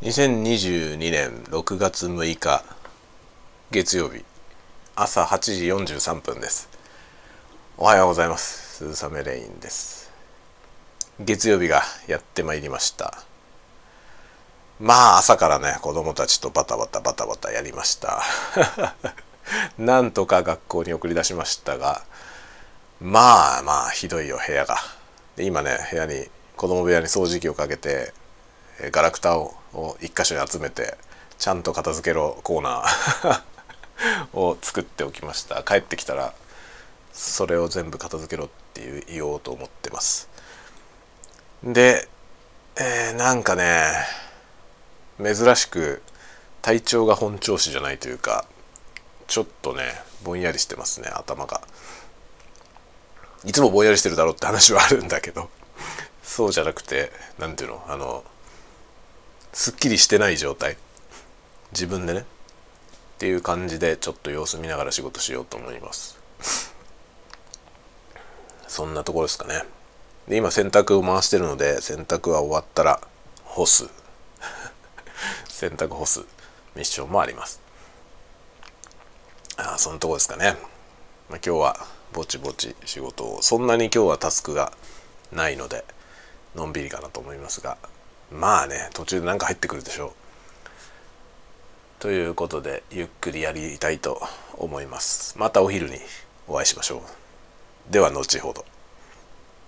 2022年6月6日月曜日朝8時43分です。おはようございます。鈴雨レインです。月曜日がやってまいりました。まあ朝からね子供たちとバタバタバタバタやりました。なんとか学校に送り出しましたがまあまあひどいよ部屋が。今ね部屋に子供部屋に掃除機をかけてガラクタをを一箇所に集めてちゃんと片付けろコーナー を作っておきました。帰ってきたらそれを全部片付けろって言おうと思ってます。で、えー、なんかね珍しく体調が本調子じゃないというかちょっとねぼんやりしてますね頭が。いつもぼんやりしてるだろうって話はあるんだけどそうじゃなくて何ていうのあのすっきりしてない状態。自分でね。っていう感じでちょっと様子見ながら仕事しようと思います。そんなところですかね。で今洗濯を回してるので洗濯は終わったら干す。洗濯干す。ミッションもあります。ああそのとこですかね、まあ、今日はぼちぼち仕事を。そんなに今日はタスクがないのでのんびりかなと思いますが。まあね途中で何か入ってくるでしょう。ということでゆっくりやりたいと思います。またお昼にお会いしましょう。では後ほど。